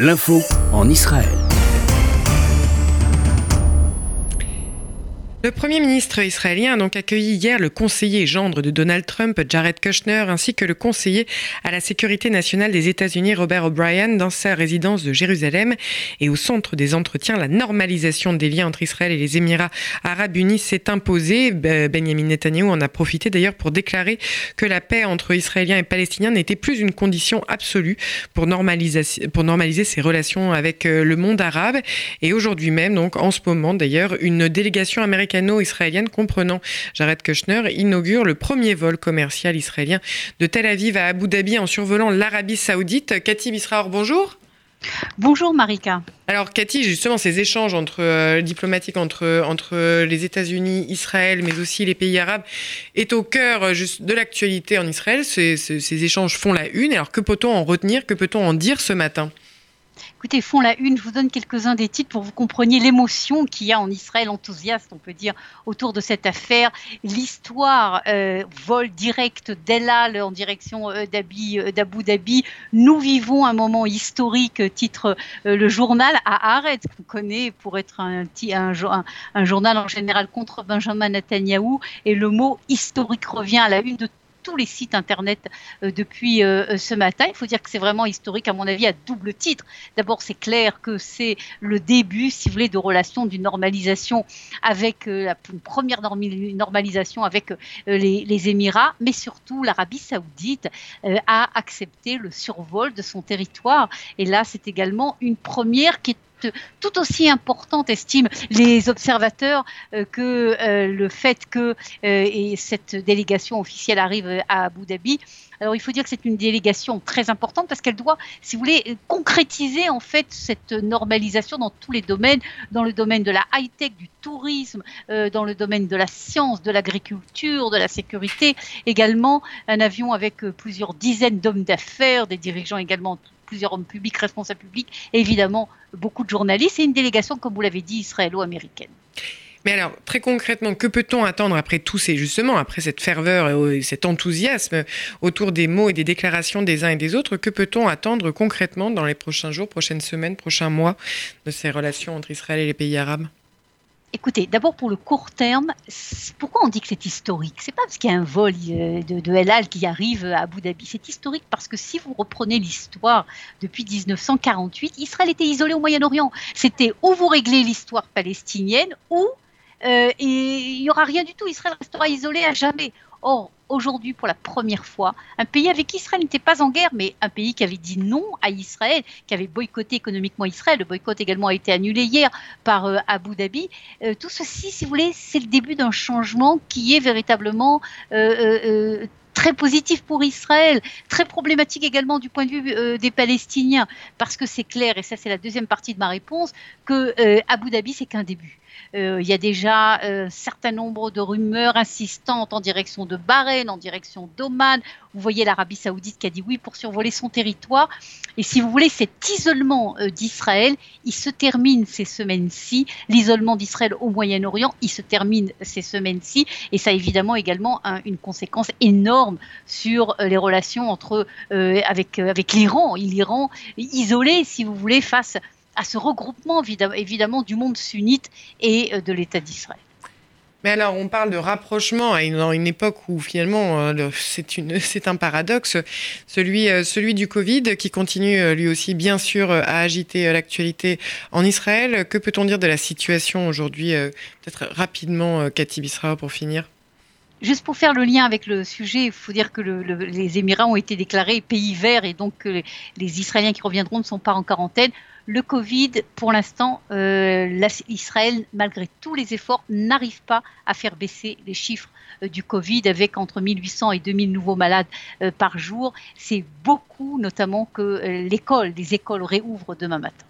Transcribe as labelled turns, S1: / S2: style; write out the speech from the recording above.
S1: L'info en Israël.
S2: Le Premier ministre israélien a donc accueilli hier le conseiller gendre de Donald Trump, Jared Kushner, ainsi que le conseiller à la sécurité nationale des États-Unis, Robert O'Brien, dans sa résidence de Jérusalem. Et au centre des entretiens, la normalisation des liens entre Israël et les Émirats arabes unis s'est imposée. Benjamin Netanyahu en a profité d'ailleurs pour déclarer que la paix entre Israéliens et Palestiniens n'était plus une condition absolue pour normaliser, ses relations avec euh, le monde arabe. Et aujourd'hui même, donc en ce moment d'ailleurs, une délégation américaine américano-israélienne comprenant Jared Kushner inaugure le premier vol commercial israélien de Tel Aviv à Abu Dhabi en survolant l'Arabie Saoudite. Cathy Bisraor, bonjour.
S3: Bonjour Marika.
S2: Alors Cathy, justement, ces échanges entre euh, diplomatiques entre, entre les États-Unis, Israël, mais aussi les pays arabes, est au cœur euh, de l'actualité en Israël. ces échanges font la une. Alors que peut-on en retenir? Que peut-on en dire ce matin?
S3: Écoutez, font la une, je vous donne quelques-uns des titres pour que vous compreniez l'émotion qu'il y a en Israël, enthousiaste, on peut dire, autour de cette affaire. L'histoire, euh, vol direct d'El Al en direction euh, euh, d'Abu Dhabi. Nous vivons un moment historique, titre le journal à Haaretz, qu'on connaît pour être un, journal en général contre Benjamin Netanyahou. Et le mot historique revient à la une de tous les sites internet euh, depuis euh, ce matin. Il faut dire que c'est vraiment historique, à mon avis, à double titre. D'abord, c'est clair que c'est le début, si vous voulez, de relations d'une normalisation avec euh, la une première normalisation avec les, les, Émirats, mais surtout l'Arabie Saoudite a accepté le survol de son territoire. Et là, c'est également une première qui est tout aussi importante, estiment les observateurs, euh, que euh, le fait que euh, cette délégation officielle arrive à Abu Dhabi. Alors il faut dire que c'est une délégation très importante parce qu'elle doit, si vous voulez, concrétiser en fait cette normalisation dans tous les domaines, dans le domaine de la high-tech, du tourisme, dans le domaine de la science, de l'agriculture, de la sécurité, également un avion avec plusieurs dizaines d'hommes d'affaires, des dirigeants également plusieurs hommes publics, responsables publics, évidemment beaucoup de journalistes, et une délégation, comme vous l'avez dit, israélo-américaine.
S2: Mais alors, très concrètement, que peut-on attendre après tout ces, justement, après cette ferveur et cet enthousiasme autour des mots et des déclarations des uns et des autres, que peut-on attendre concrètement dans les prochains jours, prochaines semaines, prochains mois de ces relations entre Israël et les pays arabes?
S3: Écoutez, d'abord pour le court terme, pourquoi on dit que c'est historique? C'est pas parce qu'il y a un vol de, de El Al qui arrive à Abu Dhabi. C'est historique parce que si vous reprenez l'histoire depuis 1948, Israël était isolé au Moyen-Orient. C'était où vous réglez l'histoire palestinienne ou euh, il n'y aura rien du tout. Israël restera isolé à jamais. Or, aujourd'hui, pour la première fois, un pays avec Israël n'était pas en guerre, mais un pays qui avait dit non à Israël, qui avait boycotté économiquement Israël, le boycott également a été annulé hier par euh, Abu Dhabi. Euh, tout ceci, si vous voulez, c'est le début d'un changement qui est véritablement euh, très positif pour Israël, très problématique également du point de vue des Palestiniens, parce que c'est clair, et ça c'est la deuxième partie de ma réponse, que Abu Dhabi c'est qu'un début. Euh, il y a déjà un euh, certain nombre de rumeurs insistantes en direction de Bahreïn, en direction d'Oman. Vous voyez l'Arabie saoudite qui a dit oui pour survoler son territoire. Et si vous voulez, cet isolement euh, d'Israël, il se termine ces semaines-ci. L'isolement d'Israël au Moyen-Orient, il se termine ces semaines-ci. Et ça a évidemment également une conséquence énorme sur les relations entre, avec, avec l'Iran. L'Iran isolé, si vous voulez, face à ce regroupement évidemment du monde sunnite et euh, de l'État d'Israël.
S2: Mais alors, on parle de rapprochement à une, époque où finalement euh, c'est un paradoxe, celui, euh, celui du Covid qui continue lui aussi bien sûr à agiter l'actualité en Israël. Que peut-on dire de la situation aujourd'hui Peut-être rapidement, Cathy Bisra, pour finir?
S3: Juste pour faire le lien avec le sujet, il faut dire que les Émirats ont été déclarés pays verts et donc les, les Israéliens qui reviendront ne sont pas en quarantaine. Le Covid, pour l'instant, euh, Israël, malgré tous les efforts, n'arrive pas à faire baisser les chiffres euh, du Covid avec entre 1800 et 2000 nouveaux malades euh, par jour. C'est beaucoup, notamment que l'école, les écoles réouvrent demain matin.